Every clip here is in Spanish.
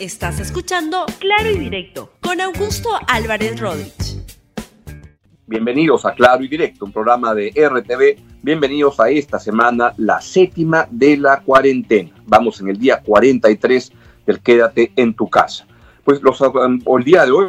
Estás escuchando Claro y Directo con Augusto Álvarez Rodríguez. Bienvenidos a Claro y Directo, un programa de RTV. Bienvenidos a esta semana, la séptima de la cuarentena. Vamos en el día 43 del Quédate en tu casa. Pues los, um, el día de hoy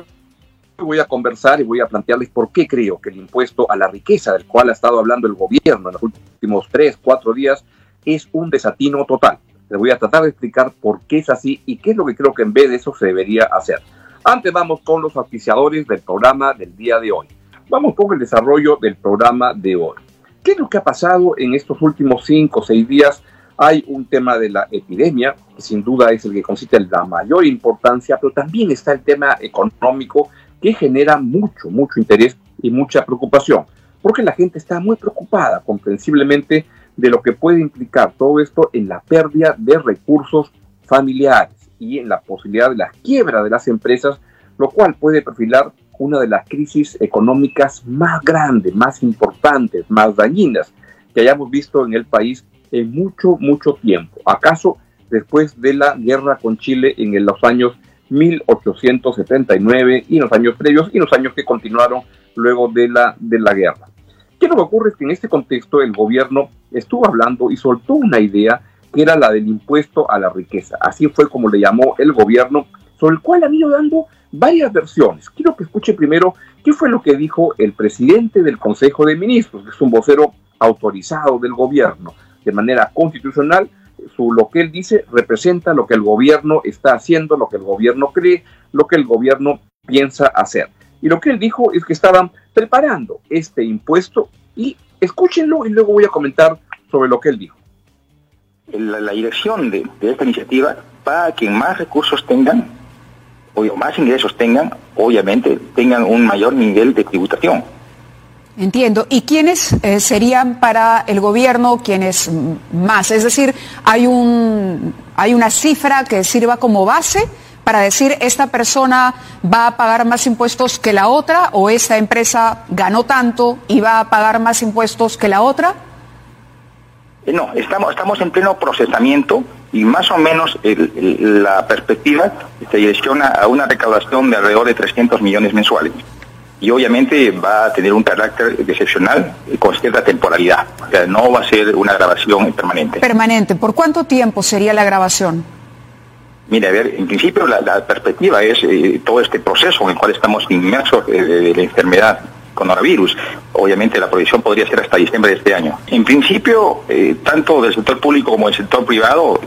voy a conversar y voy a plantearles por qué creo que el impuesto a la riqueza del cual ha estado hablando el gobierno en los últimos tres, cuatro días es un desatino total. Les voy a tratar de explicar por qué es así y qué es lo que creo que en vez de eso se debería hacer. Antes vamos con los oficiadores del programa del día de hoy. Vamos con el desarrollo del programa de hoy. ¿Qué es lo que ha pasado en estos últimos cinco o seis días? Hay un tema de la epidemia, que sin duda es el que consiste en la mayor importancia, pero también está el tema económico que genera mucho, mucho interés y mucha preocupación, porque la gente está muy preocupada, comprensiblemente, de lo que puede implicar todo esto en la pérdida de recursos familiares y en la posibilidad de la quiebra de las empresas, lo cual puede perfilar una de las crisis económicas más grandes, más importantes, más dañinas que hayamos visto en el país en mucho, mucho tiempo. ¿Acaso después de la guerra con Chile en los años 1879 y los años previos y los años que continuaron luego de la, de la guerra? ¿Qué lo que ocurre es que en este contexto el gobierno estuvo hablando y soltó una idea que era la del impuesto a la riqueza. Así fue como le llamó el gobierno, sobre el cual han ido dando varias versiones. Quiero que escuche primero qué fue lo que dijo el presidente del Consejo de Ministros, que es un vocero autorizado del gobierno de manera constitucional. Su, lo que él dice representa lo que el gobierno está haciendo, lo que el gobierno cree, lo que el gobierno piensa hacer. Y lo que él dijo es que estaban preparando este impuesto y escúchenlo y luego voy a comentar sobre lo que él dijo. La, dirección de, de, esta iniciativa para que más recursos tengan o más ingresos tengan, obviamente tengan un mayor nivel de tributación. Entiendo. ¿Y quiénes eh, serían para el gobierno quienes más? Es decir, hay, un, hay una cifra que sirva como base para decir esta persona va a pagar más impuestos que la otra o esta empresa ganó tanto y va a pagar más impuestos que la otra? Eh, no, estamos, estamos en pleno procesamiento y más o menos la perspectiva se direcciona a una recaudación de alrededor de 300 millones mensuales. Y obviamente va a tener un carácter excepcional con cierta temporalidad. O sea, no va a ser una grabación permanente. Permanente. ¿Por cuánto tiempo sería la grabación? Mire, a ver, en principio la, perspectiva es eh, todo este proceso en el cual estamos inmersos eh, de la enfermedad coronavirus. Obviamente la proyección podría ser hasta diciembre de este año. En principio, eh, tanto del sector público como del sector privado,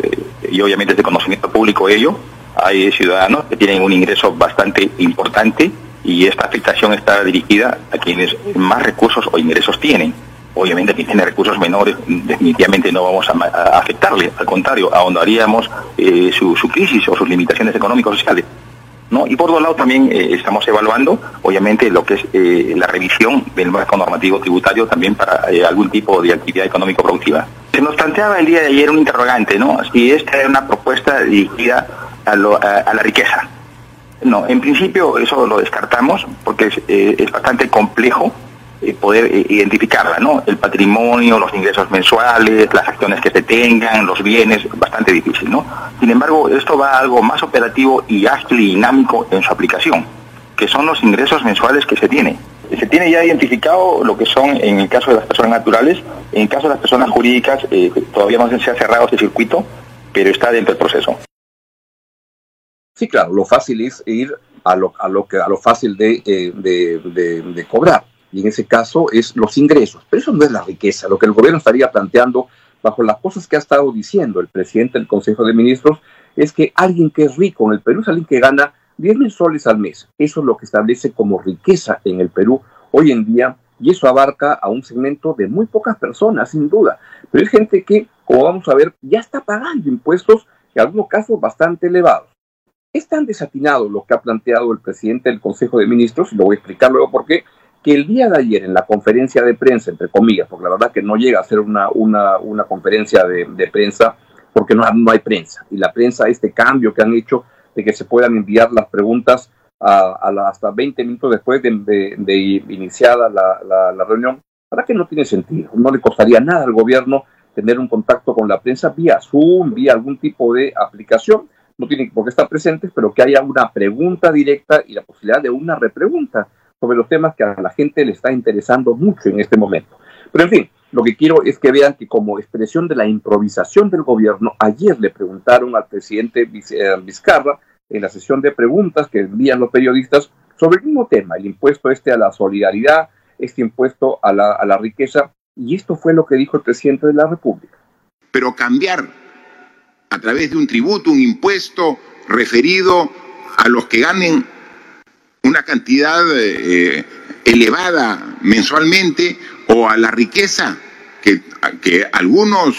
y obviamente es de conocimiento público ello, hay ciudadanos que tienen un ingreso bastante importante y esta afectación está dirigida a quienes más recursos o ingresos tienen. Obviamente quien tiene recursos menores definitivamente no vamos a, afectarle, al contrario, ahondaríamos eh, su, crisis o sus limitaciones económicos sociales. ¿no? Y por otro lado también eh, estamos evaluando, obviamente, lo que es eh, la revisión del marco normativo tributario también para algún tipo de actividad económico productiva. Se nos planteaba el día de ayer un interrogante, ¿no? Si esta es una propuesta dirigida a, a la riqueza. No, en principio eso lo descartamos porque es bastante complejo eh, poder eh, identificarla, ¿no? El patrimonio, los ingresos mensuales, las acciones que se tengan, los bienes, bastante difícil, ¿no? Sin embargo, esto va a algo más operativo y ágil y dinámico en su aplicación, que son los ingresos mensuales que se tiene. Se tiene ya identificado lo que son en el caso de las personas naturales, en el caso de las personas jurídicas eh, todavía no se ha cerrado ese circuito, pero está dentro del proceso. Sí, claro, lo fácil es ir a lo, a lo, que, a lo fácil de, de, de cobrar y en ese caso es los ingresos. Pero eso no es la riqueza. Lo que el gobierno estaría planteando bajo las cosas que ha estado diciendo el presidente del Consejo de Ministros es que alguien que es rico en el Perú es alguien que gana 10 mil soles al mes. Eso es lo que establece como riqueza en el Perú hoy en día y eso abarca a un segmento de muy pocas personas, sin duda. Pero es gente que, como vamos a ver, ya está pagando impuestos, en algunos casos bastante elevados. Es tan desatinado lo que ha planteado el presidente del Consejo de Ministros, y lo voy a explicar luego por qué, que el día de ayer en la conferencia de prensa, entre comillas, porque la verdad que no llega a ser una, una, una conferencia de, prensa, porque no, no hay prensa, y la prensa, este cambio que han hecho de que se puedan enviar las preguntas a, a la, hasta 20 minutos después de, de, iniciada la, la, reunión, para que no tiene sentido, no le costaría nada al gobierno tener un contacto con la prensa vía Zoom, vía algún tipo de aplicación, no tienen por qué estar presentes, pero que haya una pregunta directa y la posibilidad de una repregunta sobre los temas que a la gente le está interesando mucho en este momento. Pero en fin, lo que quiero es que vean que como expresión de la improvisación del gobierno, ayer le preguntaron al presidente eh, Vizcarra en la sesión de preguntas que envían los periodistas sobre el mismo tema, el impuesto este a la solidaridad, este impuesto a la, a la riqueza, y esto fue lo que dijo el presidente de la República. Pero cambiar a través de un tributo, un impuesto referido a los que ganen una cantidad eh, elevada mensualmente o a la riqueza que, que algunos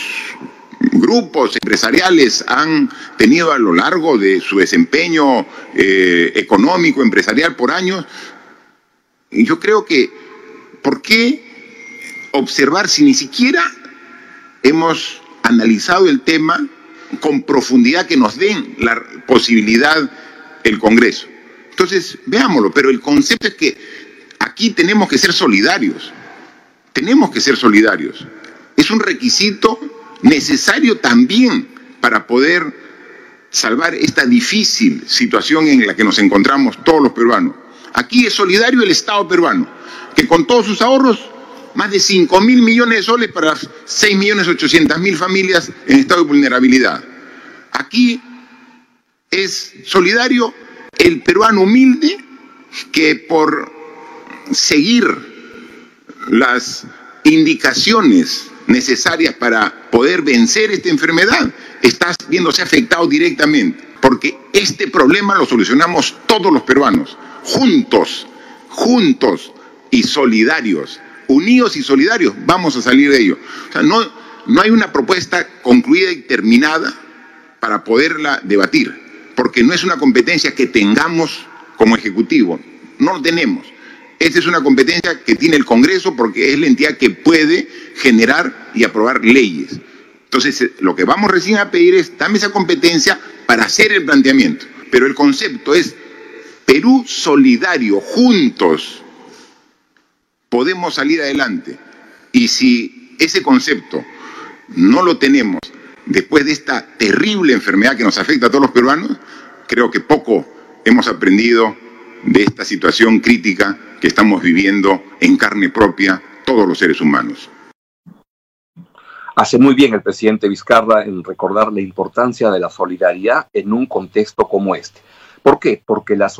grupos empresariales han tenido a lo largo de su desempeño eh, económico, empresarial por años. Yo creo que, ¿por qué observar si ni siquiera hemos analizado el tema con profundidad que nos den la posibilidad el Congreso? Entonces, veámoslo, pero el concepto es que aquí tenemos que ser solidarios, tenemos que ser solidarios. Es un requisito necesario también para poder salvar esta difícil situación en la que nos encontramos todos los peruanos. Aquí es solidario el Estado peruano, que con todos sus ahorros, más de 5 mil millones de soles para 6 millones 800 mil familias en estado de vulnerabilidad. Aquí es solidario el peruano humilde que por seguir las indicaciones necesarias para poder vencer esta enfermedad está viéndose afectado directamente, porque este problema lo solucionamos todos los peruanos, juntos, juntos y solidarios, unidos y solidarios, vamos a salir de ello. no, no hay una propuesta concluida y terminada para poderla debatir porque no es una competencia que tengamos como Ejecutivo, no lo tenemos. Esta es una competencia que tiene el Congreso porque es la entidad que puede generar y aprobar leyes. Entonces, eh, lo que vamos recién a pedir es, dame esa competencia para hacer el planteamiento. Pero el concepto es Perú solidario, juntos podemos salir adelante. Y si ese concepto no lo tenemos después de esta terrible enfermedad que nos afecta a todos los peruanos, creo que poco hemos aprendido de esta situación crítica que estamos viviendo en carne propia todos los seres humanos. Hace muy bien el presidente Vizcarra en recordar la importancia de la solidaridad en un contexto como este. ¿Por qué? Porque la,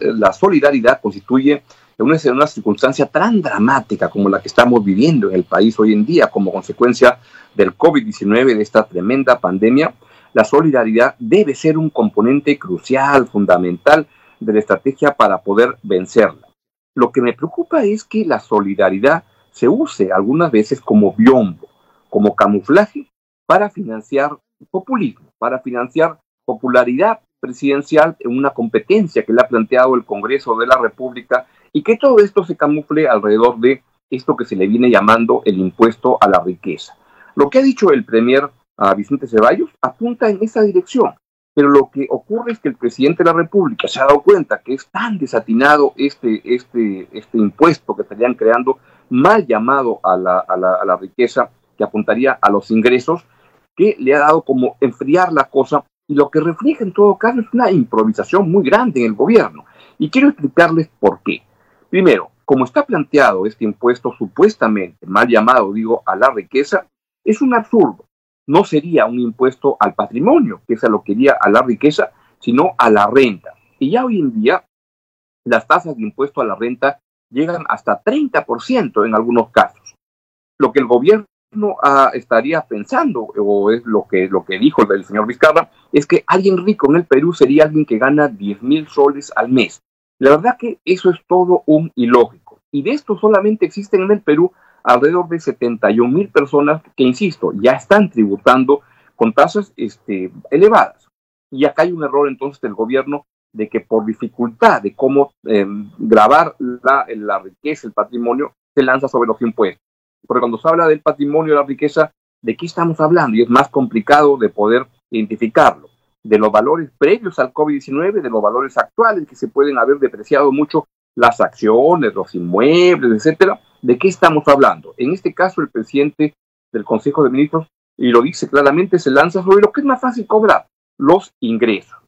la solidaridad constituye en una, una, circunstancia tan dramática como la que estamos viviendo en el país hoy en día como consecuencia del COVID-19, de esta tremenda pandemia, la solidaridad debe ser un componente crucial, fundamental de la estrategia para poder vencerla. Lo que me preocupa es que la solidaridad se use algunas veces como biombo, como camuflaje para financiar populismo, para financiar popularidad presidencial en una competencia que le ha planteado el Congreso de la República y que todo esto se camufle alrededor de esto que se le viene llamando el impuesto a la riqueza. Lo que ha dicho el Premier a Vicente Ceballos apunta en esa dirección, pero lo que ocurre es que el presidente de la República se ha dado cuenta que es tan desatinado este, este, este impuesto que estarían creando, mal llamado a la, a, la, a la riqueza, que apuntaría a los ingresos, que le ha dado como enfriar la cosa y lo que refleja en todo caso es una improvisación muy grande en el gobierno. Y quiero explicarles por qué. Primero, como está planteado este impuesto supuestamente mal llamado, digo, a la riqueza, es un absurdo. No sería un impuesto al patrimonio, que es a lo que iría a la riqueza, sino a la renta. Y ya hoy en día las tasas de impuesto a la renta llegan hasta 30% en algunos casos. Lo que el gobierno ah, estaría pensando, o es lo que, lo que dijo el señor Vizcarra, es que alguien rico en el Perú sería alguien que gana 10 mil soles al mes. La verdad que eso es todo un ilógico. Y de esto solamente existen en el Perú alrededor de 71 mil personas que, insisto, ya están tributando con tasas este, elevadas. Y acá hay un error entonces del gobierno de que por dificultad de cómo em, grabar la, la riqueza, el patrimonio, se lanza sobre los impuestos. Porque cuando se habla del patrimonio, la riqueza, ¿de qué estamos hablando? Y es más complicado de poder identificarlo. De los valores previos al COVID-19, de los valores actuales que se pueden haber depreciado mucho las acciones, los inmuebles, etcétera, ¿de qué estamos hablando? En este caso, el presidente del Consejo de Ministros, y lo dice claramente, se lanza sobre lo que es más fácil cobrar, los ingresos.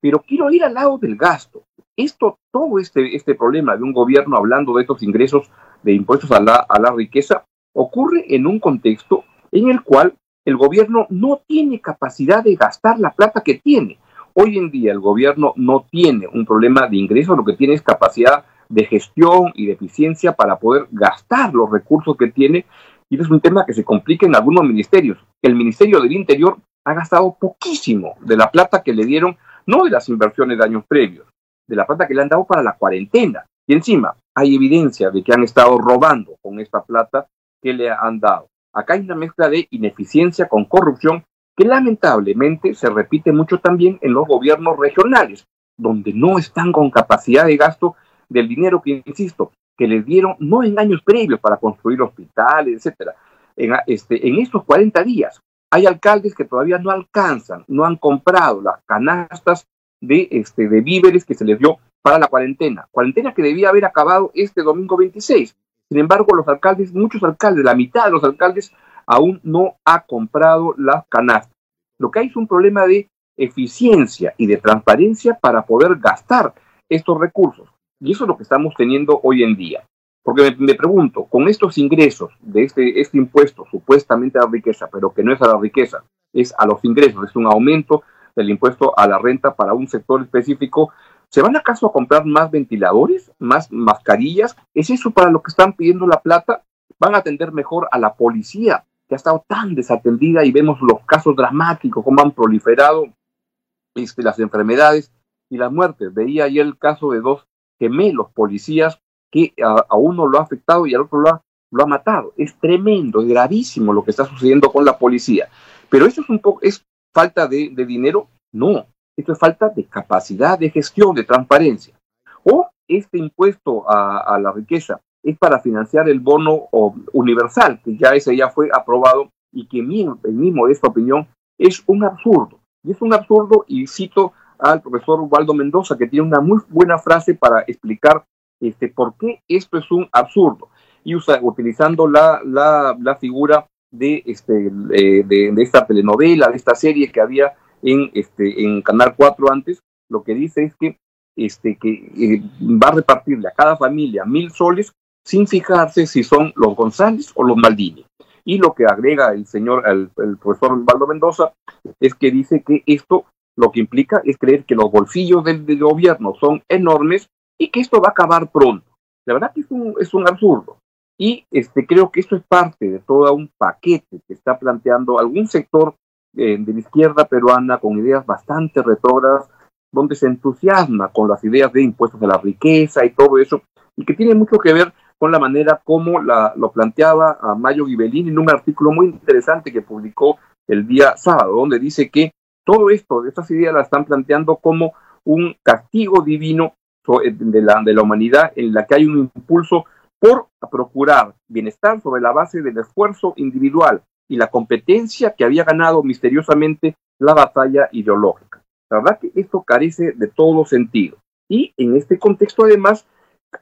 Pero quiero ir al lado del gasto. Esto, todo este, este problema de un gobierno hablando de estos ingresos de impuestos a la, a la riqueza ocurre en un contexto en el cual el gobierno no tiene capacidad de gastar la plata que tiene. Hoy en día el gobierno no tiene un problema de ingresos, lo que tiene es capacidad de gestión y de eficiencia para poder gastar los recursos que tiene. Y es un tema que se complica en algunos ministerios. El Ministerio del Interior ha gastado poquísimo de la plata que le dieron, no de las inversiones de años previos, de la plata que le han dado para la cuarentena. Y encima hay evidencia de que han estado robando con esta plata que le han dado. Acá hay una mezcla de ineficiencia con corrupción que lamentablemente se repite mucho también en los gobiernos regionales, donde no están con capacidad de gasto del dinero que, insisto, que les dieron no en años previos para construir hospitales, etcétera. En, este, en estos 40 días hay alcaldes que todavía no alcanzan, no han comprado las canastas de, este, de víveres que se les dio para la cuarentena. Cuarentena que debía haber acabado este domingo 26. Sin embargo, los alcaldes, muchos alcaldes, la mitad de los alcaldes aún no ha comprado las canastas. Lo que hay es un problema de eficiencia y de transparencia para poder gastar estos recursos. Y eso es lo que estamos teniendo hoy en día. Porque me, pregunto, con estos ingresos de este, este impuesto supuestamente a la riqueza, pero que no es a la riqueza, es a los ingresos, es un aumento del impuesto a la renta para un sector específico, ¿Se van acaso a comprar más ventiladores, más mascarillas? ¿Es eso para lo que están pidiendo la plata? ¿Van a atender mejor a la policía, que ha estado tan desatendida y vemos los casos dramáticos, cómo han proliferado este, las enfermedades y las muertes? Veía ayer el caso de dos gemelos policías que a, uno lo ha afectado y al otro lo ha, lo ha matado. Es tremendo, es gravísimo lo que está sucediendo con la policía. Pero eso es un poco, es falta de, de dinero, no, esto es falta de capacidad de gestión, de transparencia. O este impuesto a, la riqueza es para financiar el bono universal, que ya ese ya fue aprobado y que mismo, el mismo de esta opinión es un absurdo. Y es un absurdo, y cito al profesor Waldo Mendoza, que tiene una muy buena frase para explicar este, por qué esto es un absurdo. Y usa, utilizando la, la, figura de, este, de, de, esta telenovela, de esta serie que había en, este, en Canal 4 antes, lo que dice es que, este, que eh, va a repartirle a cada familia mil soles sin fijarse si son los González o los Maldini. Y lo que agrega el señor, el, profesor Valdo Mendoza, es que dice que esto lo que implica es creer que los bolsillos del, gobierno son enormes y que esto va a acabar pronto. La verdad que es un, es un absurdo. Y este, creo que esto es parte de todo un paquete que está planteando algún sector eh, de la izquierda peruana con ideas bastante retrógradas, donde se entusiasma con las ideas de impuestos de la riqueza y todo eso, y que tiene mucho que ver con la manera como la, lo planteaba a Mayo Ghibellini en un artículo muy interesante que publicó el día sábado, donde dice que todo esto, estas ideas las están planteando como un castigo divino eh, de la, de la humanidad en la que hay un impulso por procurar bienestar sobre la base del esfuerzo individual, y la competencia que había ganado misteriosamente la batalla ideológica. La verdad que esto carece de todo sentido. Y en este contexto, además,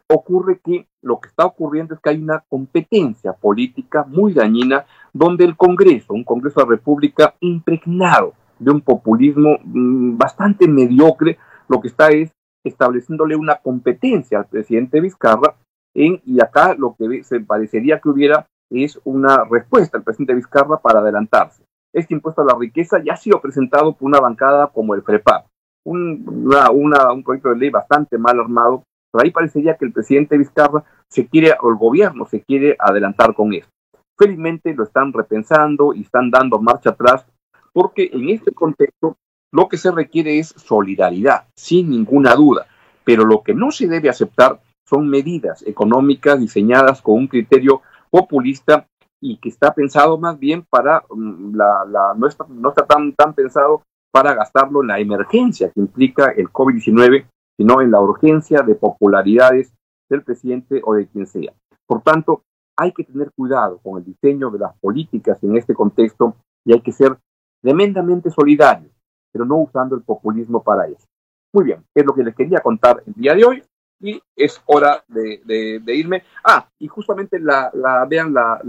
ocurre que lo que está ocurriendo es que hay una competencia política muy dañina donde el Congreso, un Congreso de la República impregnado de un populismo mm, bastante mediocre, lo que está es estableciéndole una competencia al presidente Vizcarra en, y acá lo que se parecería que hubiera es una respuesta al presidente Vizcarra para adelantarse. Este impuesto a la riqueza ya ha sido presentado por una bancada como el FREPAP, un, un proyecto de ley bastante mal armado, pero ahí parecería que el presidente Vizcarra se quiere, o el gobierno se quiere adelantar con esto. Felizmente lo están repensando y están dando marcha atrás, porque en este contexto lo que se requiere es solidaridad, sin ninguna duda, pero lo que no se debe aceptar son medidas económicas diseñadas con un criterio populista y que está pensado más bien para mm, la, no está, no está tan, tan pensado para gastarlo en la emergencia que implica el COVID-19, sino en la urgencia de popularidades del presidente o de quien sea. Por tanto, hay que tener cuidado con el diseño de las políticas en este contexto y hay que ser tremendamente solidarios, pero no usando el populismo para eso. Muy bien, es lo que les quería contar el día de hoy y es hora de, irme. Ah, y justamente la, vean la,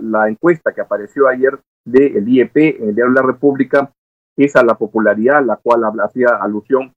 la, encuesta que apareció ayer del IEP, en el Diario de la República, es a la popularidad a la cual hacía alusión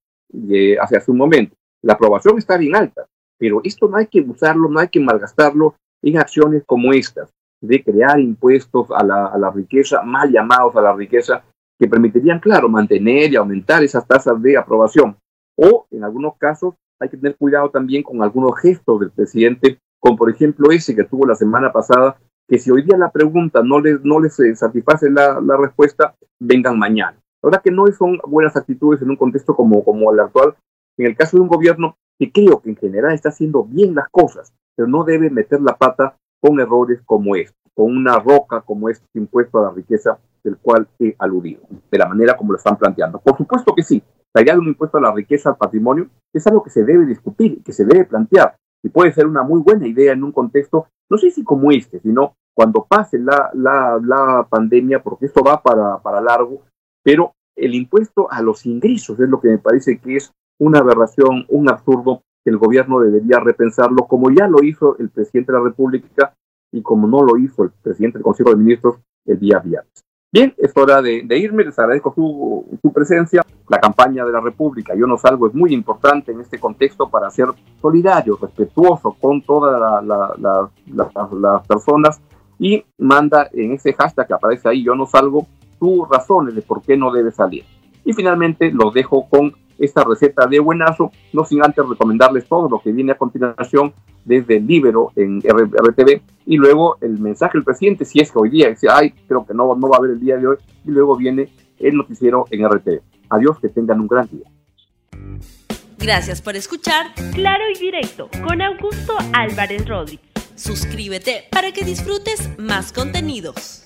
eh, hace, hace un momento. La aprobación está bien alta, pero esto no hay que usarlo, no hay que malgastarlo en acciones como estas, de crear impuestos a la, a la riqueza, mal llamados a la riqueza, que permitirían, claro, mantener y aumentar esas tasas de aprobación. O, en algunos casos, hay que tener cuidado también con algunos gestos del presidente, como por ejemplo ese que tuvo la semana pasada, que si hoy día la pregunta no les, no les eh, satisface la, la respuesta, vengan mañana. La verdad que no son buenas actitudes en un contexto como, como el actual. En el caso de un gobierno que creo que en general está haciendo bien las cosas, pero no debe meter la pata con errores como este, con una roca como este impuesto a la riqueza del cual he aludido, de la manera como lo están planteando. Por supuesto que sí, la idea de un impuesto a la riqueza, al patrimonio, es algo que se debe discutir, que se debe plantear, y puede ser una muy buena idea en un contexto, no sé si como este, sino cuando pase la, la, la pandemia, porque esto va para, para largo, pero el impuesto a los ingresos es lo que me parece que es una aberración, un absurdo que el gobierno debería repensarlo, como ya lo hizo el presidente de la República y como no lo hizo el presidente del Consejo de Ministros el día viernes. Bien, es hora de, irme, les agradezco su, presencia. La campaña de la República, Yo no salgo, es muy importante en este contexto para ser solidario, respetuoso con todas las personas y manda en ese hashtag que aparece ahí, Yo no salgo, tus razones de por qué no debe salir. Y finalmente los dejo con esta receta de buenazo, no sin antes recomendarles todo lo que viene a continuación desde el Libero en RTV y luego el mensaje del presidente, si es que hoy día dice, ay, creo que no, no va a haber el día de hoy, y luego viene el noticiero en RTV. Adiós, que tengan un gran día. Gracias por escuchar Claro y Directo con Augusto Álvarez Rodríguez. Suscríbete para que disfrutes más contenidos.